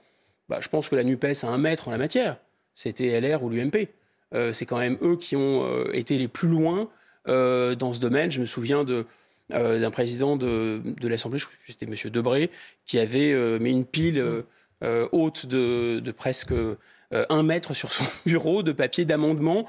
Bah, je pense que la Nupes a un maître en la matière. C'était LR ou l'UMP. Euh, c'est quand même eux qui ont été les plus loin dans ce domaine. Je me souviens de euh, d'un président de, l'Assemblée, je crois que c'était M. Debré, qui avait euh, mis une pile euh, haute de, presque un mètre sur son (laughs) bureau de papier d'amendement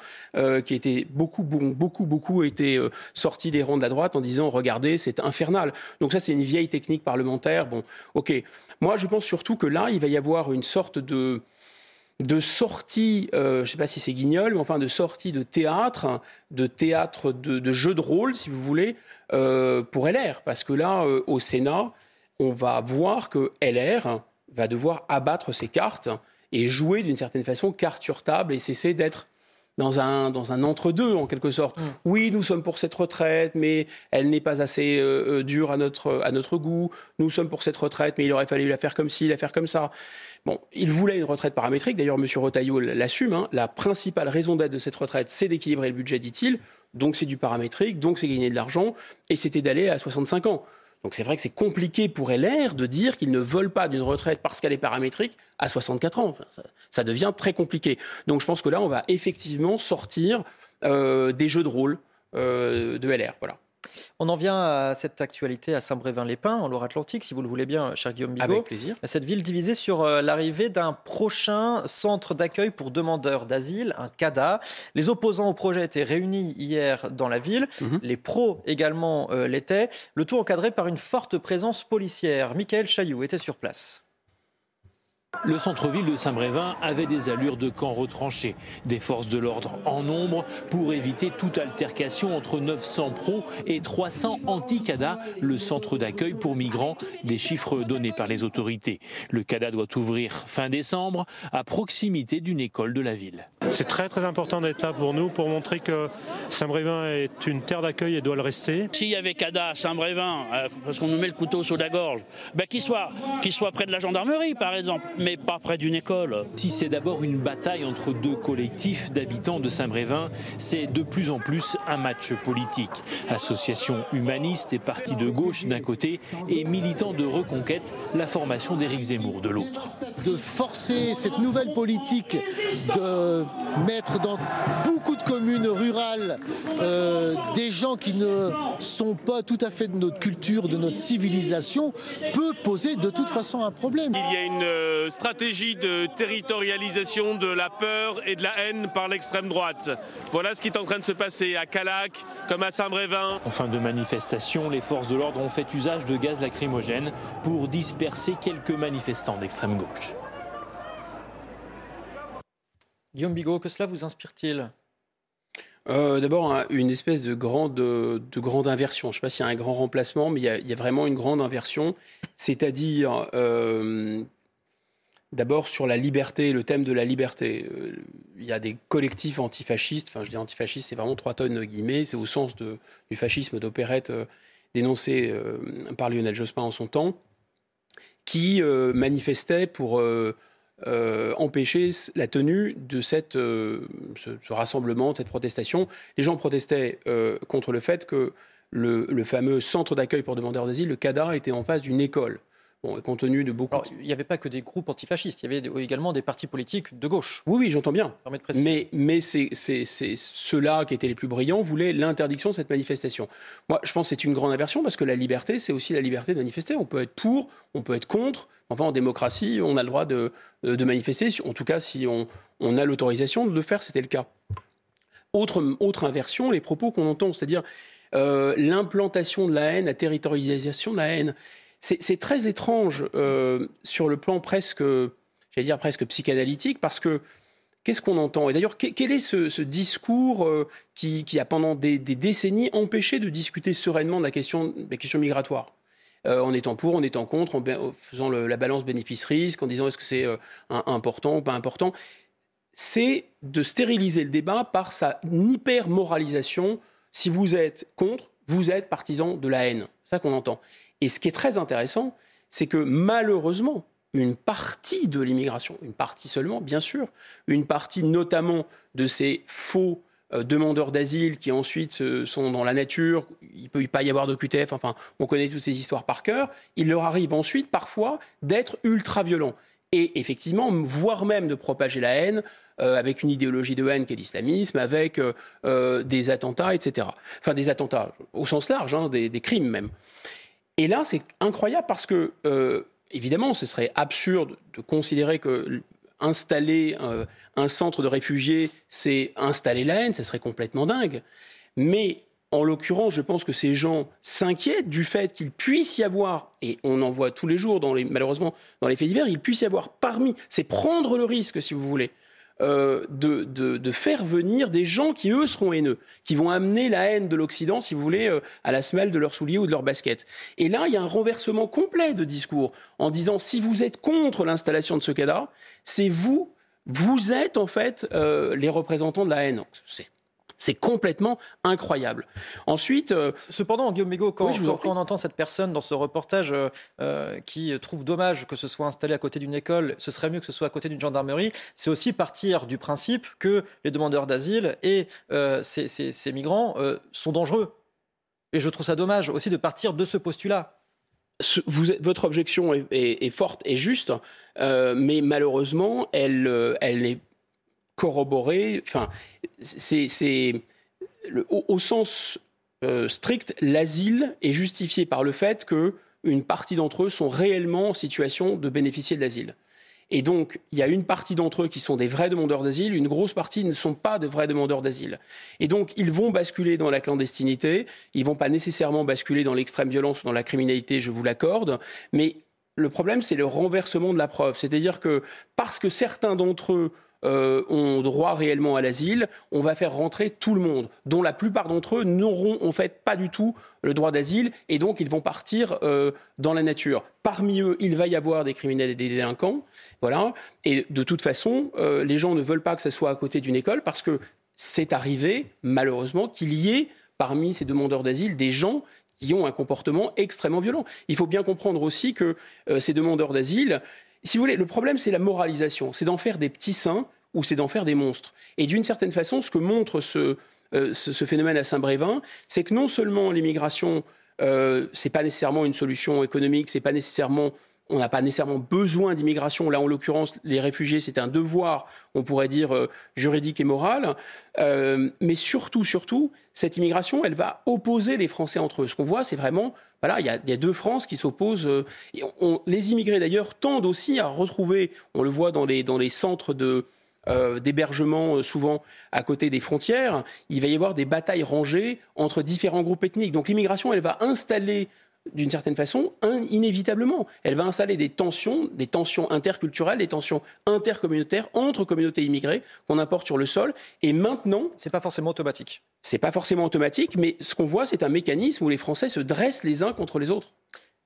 qui était beaucoup, beaucoup, beaucoup été sorti des rangs de la droite en disant regardez, c'est infernal. Donc ça, c'est une vieille technique parlementaire. Bon, ok. Moi, je pense surtout que là, il va y avoir une sorte de de sortie, je ne sais pas si c'est guignol, mais enfin de sortie de théâtre, de théâtre de, de jeu de rôle, si vous voulez, euh, pour LR. Parce que là, euh, au Sénat, on va voir que LR va devoir abattre ses cartes et jouer d'une certaine façon carte sur table et cesser d'être dans un, dans un entre-deux, en quelque sorte. Mm. Oui, nous sommes pour cette retraite, mais elle n'est pas assez euh, euh, dure à notre, à notre goût. Nous sommes pour cette retraite, mais il aurait fallu la faire comme ci, la faire comme ça. Bon, il voulait une retraite paramétrique. D'ailleurs, M. Rotaillot l'assume. Hein. La principale raison d'être de cette retraite, c'est d'équilibrer le budget, dit-il. Donc, c'est du paramétrique, donc c'est gagner de l'argent. Et c'était d'aller à 65 ans. Donc c'est vrai que c'est compliqué pour LR de dire qu'ils ne veulent pas d'une retraite parce qu'elle est paramétrique à 64 ans. ça, devient très compliqué. Donc je pense que là, on va effectivement sortir euh, des jeux de rôle euh, de LR. Voilà. On en vient à cette actualité à Saint-Brévin-les-Pins, en Loire-Atlantique, si vous le voulez bien, cher Guillaume Bigot. Avec plaisir. Cette ville divisée sur euh, l'arrivée d'un prochain centre d'accueil pour demandeurs d'asile, un CADA. Les opposants au projet étaient réunis hier dans la ville. Mhm. Les pros également euh, l'étaient. Le tout encadré par une forte présence policière. Michael Chailloux était sur place. Le centre-ville de Saint-Brévin avait des allures de camp retranché. Des forces de l'ordre en nombre pour éviter toute altercation entre 900 pros et 300 anti-CADA, le centre d'accueil pour migrants, des chiffres donnés par les autorités. Le CADA doit ouvrir fin décembre à proximité d'une école de la ville. C'est très très important d'être là pour nous, pour montrer que Saint-Brévin est une terre d'accueil et doit le rester. S'il y avait CADA à Saint-Brévin, euh, parce qu'on nous met le couteau sous la gorge, ben qu'il soit, soit près de la gendarmerie par exemple mais pas près d'une école. Si c'est d'abord une bataille entre deux collectifs d'habitants de Saint-Brévin, c'est de plus en plus un match politique. Association humaniste et parti de gauche d'un côté et militants de reconquête, la formation d'Éric Zemmour de l'autre. De forcer cette nouvelle politique de mettre dans beaucoup de communes rurales euh, des gens qui ne sont pas tout à fait de notre culture, de notre civilisation, peut poser de toute façon un problème. Il y a une euh, stratégie de territorialisation de la peur et de la haine par l'extrême droite. Voilà ce qui est en train de se passer à Calac comme à Saint-Brévin. En fin de manifestation, les forces de l'ordre ont fait usage de gaz lacrymogène pour disperser quelques manifestants d'extrême gauche. Guillaume Bigot, que cela vous inspire-t-il? Euh, D'abord, une espèce de grande, de grande inversion. Je ne sais pas s'il y a un grand remplacement, mais il y a, vraiment une grande inversion. C'est-à-dire, euh, D'abord sur la liberté, le thème de la liberté. Euh, il y a des collectifs antifascistes, enfin je dis antifascistes, c'est vraiment trois tonnes guillemets, c'est au sens du fascisme d'opérette euh, dénoncé euh, par Lionel Jospin en son temps, qui manifestaient pour empêcher la tenue de cette, ce, rassemblement, de cette protestation. Les gens protestaient contre le fait que le, le fameux centre d'accueil pour demandeurs d'asile, le CADA, était en face d'une école. Bon, compte tenu de beaucoup. il n'y avait pas que des groupes antifascistes, il y avait également des partis politiques de gauche. Oui, oui, j'entends bien. Mais, mais c'est ceux-là qui étaient les plus brillants voulaient l'interdiction de cette manifestation. Moi, je pense que c'est une grande inversion parce que la liberté, c'est aussi la liberté de manifester. On peut être pour, on peut être contre. Enfin, en démocratie, on a le droit de, de manifester, en tout cas si on, on a l'autorisation de le faire, c'était le cas. Autre, autre inversion, les propos qu'on entend, c'est-à-dire euh, l'implantation de la haine, la territorialisation de la haine. C'est très étrange euh, sur le plan presque, j'allais dire presque psychanalytique, parce que qu'est-ce qu'on entend? Et d'ailleurs, quel est ce, discours euh, qui, a pendant des, décennies empêché de discuter sereinement de la question, migratoires euh, en étant pour, en étant contre, en, faisant la balance bénéfice-risque, en disant est-ce que c'est important ou pas important, c'est de stériliser le débat par sa hyper-moralisation. Si vous êtes contre, vous êtes partisan de la haine. C'est ça qu'on entend. Et ce qui est très intéressant, c'est que malheureusement, une partie de l'immigration, une partie seulement, bien sûr, une partie notamment de ces faux euh, demandeurs d'asile qui ensuite sont dans la nature, il ne peut pas y avoir de QTF, enfin, on connaît toutes ces histoires par cœur, il leur arrive ensuite parfois d'être ultra violents. Et effectivement, voire même de propager la haine, euh, avec une idéologie de haine qui est l'islamisme, avec euh, des attentats, etc. Enfin, des attentats au sens large, hein, des, crimes même. Et là, c'est incroyable parce que, euh, évidemment, ce serait absurde de considérer que installer euh, un centre de réfugiés, c'est installer la haine, ce serait complètement dingue. Mais en l'occurrence, je pense que ces gens s'inquiètent du fait qu'il puisse y avoir, et on en voit tous les jours, dans les, malheureusement, dans les faits divers, il puisse y avoir parmi, c'est prendre le risque, si vous voulez, euh, de, de, faire venir des gens qui, eux, seront haineux, qui vont amener la haine de l'Occident, si vous voulez, euh, à la semelle de leurs souliers ou de leurs baskets. Et là, il y a un renversement complet de discours en disant si vous êtes contre l'installation de ce cadre, c'est vous vous êtes en fait euh, les représentants de la haine. C'est complètement incroyable. Ensuite, euh, cependant, Guillaume Migaud, quand, on entend cette personne dans ce reportage euh, qui trouve dommage que ce soit installé à côté d'une école, ce serait mieux que ce soit à côté d'une gendarmerie, c'est aussi partir du principe que les demandeurs d'asile et ces, migrants sont dangereux. Et je trouve ça dommage aussi de partir de ce postulat. votre objection est, forte et juste, mais malheureusement, elle, elle est corroborer. Enfin, c'est au, au, sens euh, strict, l'asile est justifié par le fait que une partie d'entre eux sont réellement en situation de bénéficier de l'asile. Et donc, il y a une partie d'entre eux qui sont des vrais demandeurs d'asile, une grosse partie ne sont pas de vrais demandeurs d'asile. Et donc, ils vont basculer dans la clandestinité, ils vont pas nécessairement basculer dans l'extrême violence ou dans la criminalité, je vous l'accorde, mais le problème, c'est le renversement de la preuve. C'est-à-dire que parce que certains d'entre eux euh, ont droit réellement à l'asile, on va faire rentrer tout le monde, dont la plupart d'entre eux n'auront en fait pas du tout le droit d'asile et donc ils vont partir euh, dans la nature. Parmi eux, il va y avoir des criminels et des délinquants, voilà. Et de toute façon, euh, les gens ne veulent pas que ça soit à côté d'une école parce que c'est arrivé malheureusement qu'il y ait parmi ces demandeurs d'asile des gens qui ont un comportement extrêmement violent. Il faut bien comprendre aussi que ces demandeurs d'asile, si vous voulez, le problème, c'est la moralisation. C'est d'en faire des petits saints ou c'est d'en faire des monstres. Et d'une certaine façon, ce que montre ce, euh, phénomène à Saint-Brévin, c'est que non seulement l'immigration, euh, c'est pas nécessairement une solution économique, c'est pas nécessairement on n'a pas nécessairement besoin d'immigration. Là, en l'occurrence, les réfugiés, c'est un devoir, on pourrait dire, euh, juridique et moral. Euh, mais surtout, surtout, cette immigration, elle va opposer les Français entre eux. Ce qu'on voit, c'est vraiment, voilà, il y, a, deux France qui s'opposent. Euh, les immigrés, d'ailleurs, tendent aussi à retrouver, on le voit dans les, centres de, d'hébergement souvent à côté des frontières, il va y avoir des batailles rangées entre différents groupes ethniques. Donc l'immigration, elle va installer d'une certaine façon, inévitablement. Elle va installer des tensions, des tensions interculturelles, des tensions intercommunautaires entre communautés immigrées qu'on importe sur le sol. Et maintenant, c'est pas forcément automatique. C'est pas forcément automatique, mais ce qu'on voit, c'est un mécanisme où les Français se dressent les uns contre les autres.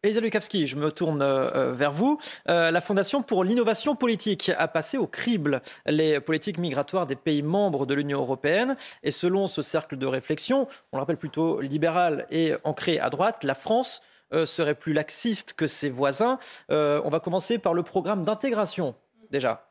Elisa Lukavski, je me tourne euh, euh, vers vous. Euh, la Fondation pour l'innovation politique a passé au crible les politiques migratoires des pays membres de l'Union européenne. Et selon ce cercle de réflexion, on le rappelle plutôt libéral et ancré à droite, la France serait plus laxiste que ses voisins. on va commencer par le programme d'intégration, déjà.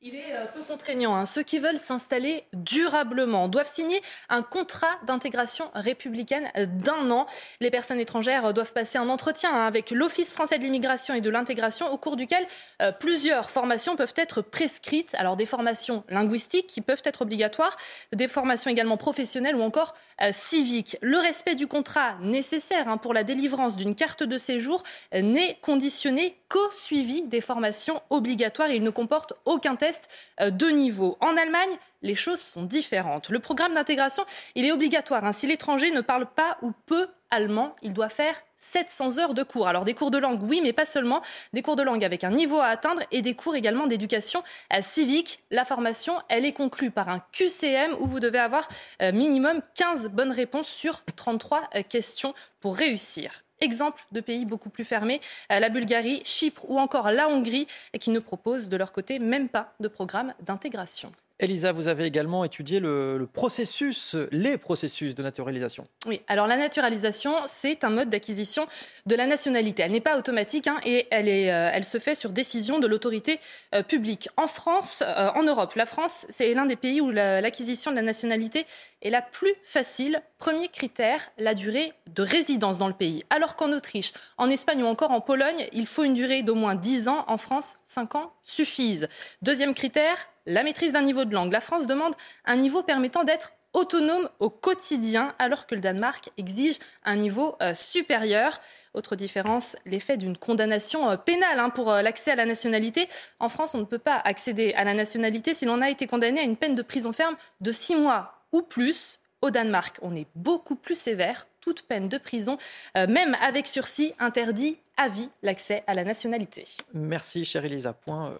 Il est euh, peu contraignant. Hein. Ceux qui veulent s'installer durablement doivent signer un contrat d'intégration républicaine d'un an. Les personnes étrangères doivent passer un entretien hein, avec l'Office français de l'immigration et de l'intégration au cours duquel euh, plusieurs formations peuvent être prescrites. Alors des formations linguistiques qui peuvent être obligatoires, des formations également professionnelles ou encore euh, civiques. Le respect du contrat nécessaire hein, pour la délivrance d'une carte de séjour n'est conditionné qu'au suivi des formations obligatoires. Il ne comporte aucun test euh, de niveau. En Allemagne, les choses sont différentes. Le programme d'intégration, il est obligatoire. Hein. Si l'étranger ne parle pas ou peu allemand, il doit faire 700 heures de cours. Alors des cours de langue, oui, mais pas seulement. Des cours de langue avec un niveau à atteindre et des cours également d'éducation euh, civique. La formation, elle est conclue par un QCM où vous devez avoir euh, minimum 15 bonnes réponses sur 33 questions pour réussir. Exemple de pays beaucoup plus fermés, euh, la Bulgarie, Chypre ou encore la Hongrie, qui ne proposent de leur côté même pas de programme d'intégration. Elisa, vous avez également étudié le, processus, les processus de naturalisation. Oui, alors la naturalisation, c'est un mode d'acquisition de la nationalité. Elle n'est pas automatique hein, et euh, elle se fait sur décision de l'autorité euh, publique. En France, euh, en Europe, la France, c'est l'un des pays où l'acquisition de la nationalité est la plus facile. Premier critère, la durée de résidence dans le pays. Alors qu'en Autriche, en Espagne ou encore en Pologne, il faut une durée d'au moins 10 ans. En France, 5 ans suffisent. Deuxième critère, la maîtrise d'un niveau de langue. La France demande un niveau permettant d'être autonome au quotidien, alors que le Danemark exige un niveau euh, supérieur. Autre différence, l'effet d'une condamnation euh, pénale hein, pour euh, l'accès à la nationalité. En France, on ne peut pas accéder à la nationalité si l'on a été condamné à une peine de prison ferme de six mois ou plus. Au Danemark, on est beaucoup plus sévère. Toute peine de prison, même avec sursis, interdit à vie l'accès à la nationalité. Merci, chère Elisa. Point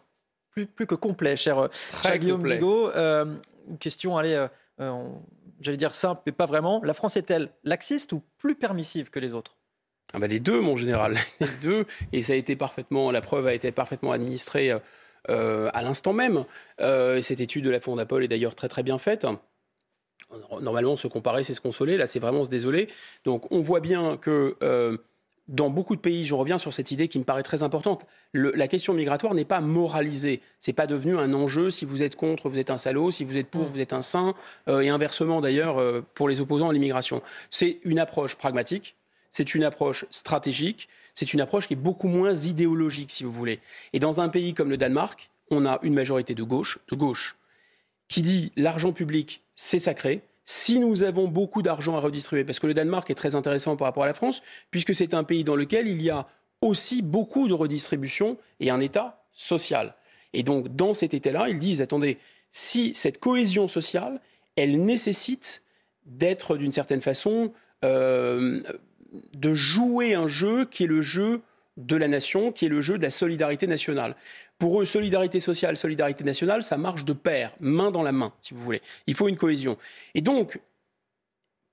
plus, que complet, cher, euh, Guillaume Bigot. Euh, une question, allez, euh, j'allais dire simple, mais pas vraiment. La France est-elle laxiste ou plus permissive que les autres? Ah bah, Les deux, mon général. (laughs) Les deux. Et ça a été parfaitement, la preuve a été parfaitement administrée euh, à l'instant même. Euh, cette étude de la Fondapol est d'ailleurs très très bien faite. Normalement, se comparer, c'est se consoler. Là, c'est vraiment se désoler. Donc, on voit bien que euh, dans beaucoup de pays, je reviens sur cette idée qui me paraît très importante, la question migratoire n'est pas moralisée. C'est pas devenu un enjeu. Si vous êtes contre, vous êtes un salaud. Si vous êtes pour, mm. vous êtes un saint. et inversement, d'ailleurs, pour les opposants à l'immigration. C'est une approche pragmatique. C'est une approche stratégique. C'est une approche qui est beaucoup moins idéologique, si vous voulez. Et dans un pays comme le Danemark, on a une majorité de gauche, de gauche, qui dit l'argent public, c'est sacré. Si nous avons beaucoup d'argent à redistribuer, parce que le Danemark est très intéressant par rapport à la France, puisque c'est un pays dans lequel il y a aussi beaucoup de redistribution et un État social. Et donc, dans cet État-là, ils disent, attendez, si cette cohésion sociale, elle nécessite d'être d'une certaine façon, euh, de jouer un jeu qui est le jeu de la nation, qui est le jeu de la solidarité nationale. Pour eux, solidarité sociale, solidarité nationale, ça marche de pair, main dans la main, si vous voulez. Il faut une cohésion. Et donc,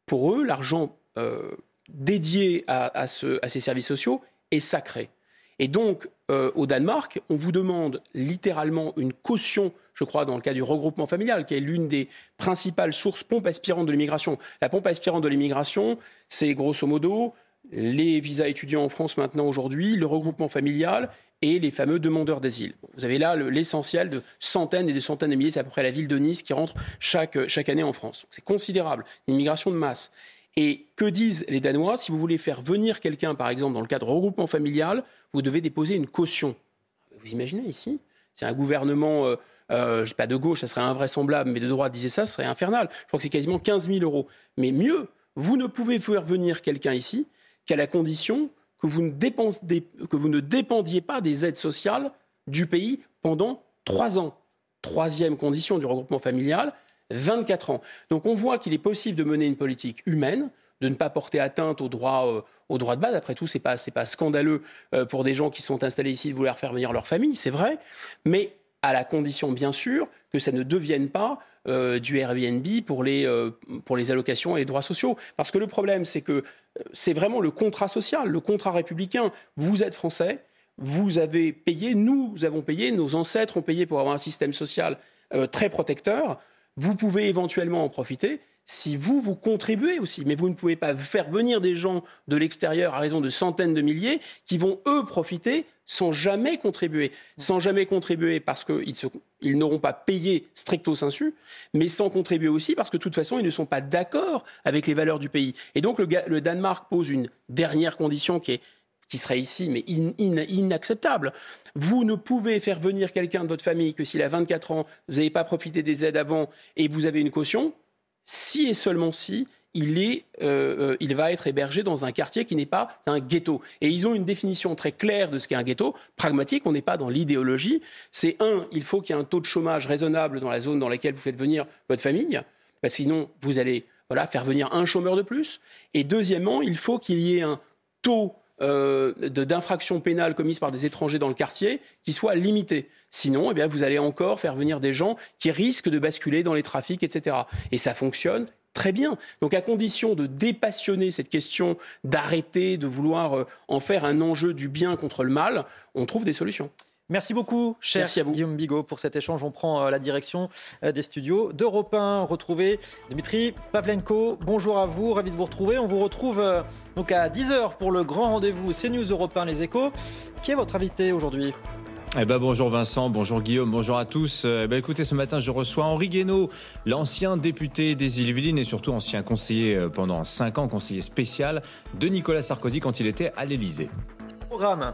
pour eux, l'argent euh, dédié à, ces services sociaux est sacré. Et donc, euh, au Danemark, on vous demande littéralement une caution, je crois, dans le cas du regroupement familial, qui est l'une des principales sources pompe aspirante de l'immigration. La pompe aspirante de l'immigration, c'est grosso modo les visas étudiants en France maintenant aujourd'hui, le regroupement familial et les fameux demandeurs d'asile. Vous avez là l'essentiel de centaines et de centaines de milliers, c'est à peu près la ville de Nice qui rentre chaque, chaque année en France. C'est considérable, une immigration de masse. Et que disent les Danois? Si vous voulez faire venir quelqu'un, par exemple, dans le cadre de regroupement familial, vous devez déposer une caution. Vous imaginez ici? C'est un gouvernement, euh, euh, je dis pas de gauche, ça serait invraisemblable, mais de droite disait ça, ce serait infernal. Je crois que c'est quasiment 15 000 euros. Mais mieux, vous ne pouvez faire venir quelqu'un ici qu'à la condition que vous, ne dépendiez pas des aides sociales du pays pendant trois ans. Troisième condition du regroupement familial, 24 ans. Donc on voit qu'il est possible de mener une politique humaine, de ne pas porter atteinte aux droits, euh, de base. Après tout, ce n'est pas, scandaleux euh, pour des gens qui sont installés ici de vouloir faire venir leur famille, c'est vrai, mais à la condition, bien sûr, que ça ne devienne pas euh, du Airbnb pour les allocations et les droits sociaux. Parce que le problème, c'est que c'est vraiment le contrat social, le contrat républicain. Vous êtes français, vous avez payé, nous avons payé, nos ancêtres ont payé pour avoir un système social très protecteur. Vous pouvez éventuellement en profiter si vous, vous contribuez aussi. Mais vous ne pouvez pas faire venir des gens de l'extérieur à raison de centaines de milliers qui vont, eux, profiter sans jamais contribuer. Sans jamais contribuer parce qu'ils ils n'auront pas payé stricto sensu, mais sans contribuer aussi parce que de toute façon, ils ne sont pas d'accord avec les valeurs du pays. Et donc, le, Danemark pose une dernière condition qui, est, qui serait ici, mais inacceptable. Vous ne pouvez faire venir quelqu'un de votre famille que s'il a 24 ans, vous n'avez pas profité des aides avant et vous avez une caution, si et seulement si il, est, euh, euh, il va être hébergé dans un quartier qui n'est pas un ghetto. Et ils ont une définition très claire de ce qu'est un ghetto, pragmatique, on n'est pas dans l'idéologie. C'est un, il faut qu'il y ait un taux de chômage raisonnable dans la zone dans laquelle vous faites venir votre famille, parce que sinon vous allez voilà, faire venir un chômeur de plus. Et deuxièmement, il faut qu'il y ait un taux euh, d'infractions pénales commises par des étrangers dans le quartier qui soit limité. Sinon, eh bien, vous allez encore faire venir des gens qui risquent de basculer dans les trafics, etc. Et ça fonctionne très bien. Donc à condition de dépassionner cette question, d'arrêter de vouloir euh, en faire un enjeu du bien contre le mal, on trouve des solutions. Merci beaucoup, cher Guillaume Bigot, pour cet échange. On prend euh, la direction euh, des studios d'Europe 1. Retrouver Dimitri Pavlenko. Bonjour à vous, ravi de vous retrouver. On vous retrouve donc à 10h pour le grand rendez-vous CNews Europe 1 Les Échos. Qui est votre invité aujourd'hui? Eh ben bonjour Vincent, bonjour Guillaume, bonjour à tous. Eh ben écoutez, ce matin, je reçois Henri Guénaud, l'ancien député des Îles-Yvelines et surtout ancien conseiller pendant 5 ans, conseiller spécial de Nicolas Sarkozy quand il était à l'Élysée. Programme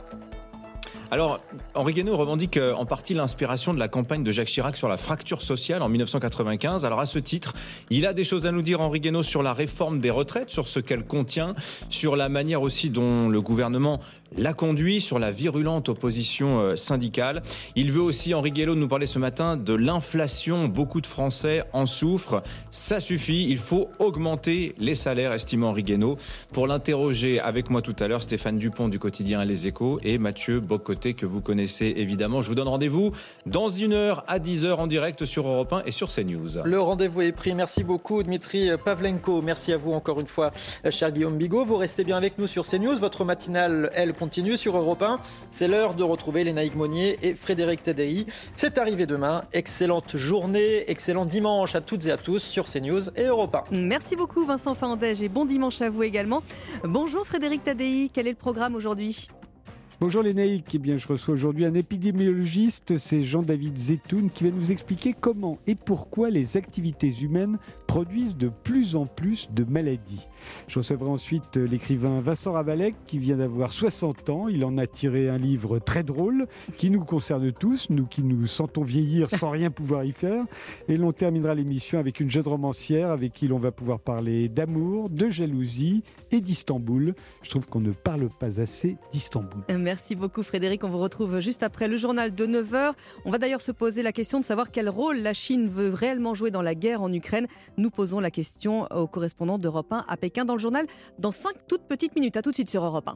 alors, Henri Guénaud revendique euh, en partie l'inspiration de la campagne de Jacques Chirac sur la fracture sociale en 1995. Alors, à ce titre, il a des choses à nous dire, Henri Guénaud, sur la réforme des retraites, sur ce qu'elle contient, sur la manière aussi dont le gouvernement l'a conduit, sur la virulente opposition euh, syndicale. Il veut aussi, Henri Guénaud, nous parler ce matin de l'inflation. Beaucoup de Français en souffrent. Ça suffit, il faut augmenter les salaires, estime Henri Guénaud. Pour l'interroger avec moi tout à l'heure, Stéphane Dupont du quotidien Les Échos et Mathieu Bocoté que vous connaissez évidemment. Je vous donne rendez-vous dans une heure à 10h en direct sur Europe 1 et sur CNews. Le rendez-vous est pris. Merci beaucoup Dmitri Pavlenko. Merci à vous encore une fois, cher Guillaume Bigot. Vous restez bien avec nous sur CNews. Votre matinale, elle, continue sur Europe 1. C'est l'heure de retrouver Lénaïque Monnier et Frédéric Tadei. C'est arrivé demain. Excellente journée, excellent dimanche à toutes et à tous sur CNews et Europe 1. Merci beaucoup Vincent Fandège et bon dimanche à vous également. Bonjour Frédéric Tadei, quel est le programme aujourd'hui? Bonjour les naïcs, eh bien, je reçois aujourd'hui un épidémiologiste, c'est Jean-David Zetoun, qui va nous expliquer comment et pourquoi les activités humaines produisent de plus en plus de maladies. Je recevrai ensuite l'écrivain Vincent Ravalec, qui vient d'avoir 60 ans. Il en a tiré un livre très drôle, qui nous concerne tous, nous qui nous sentons vieillir sans rien pouvoir y faire. Et l'on terminera l'émission avec une jeune romancière avec qui l'on va pouvoir parler d'amour, de jalousie et d'Istanbul. Je trouve qu'on ne parle pas assez d'Istanbul. Merci beaucoup Frédéric. On vous retrouve juste après le journal de 9h. On va d'ailleurs se poser la question de savoir quel rôle la Chine veut réellement jouer dans la guerre en Ukraine. Nous posons la question au correspondant d'Europe 1 à Pékin dans le journal dans 5 toutes petites minutes. À tout de suite sur Europe 1.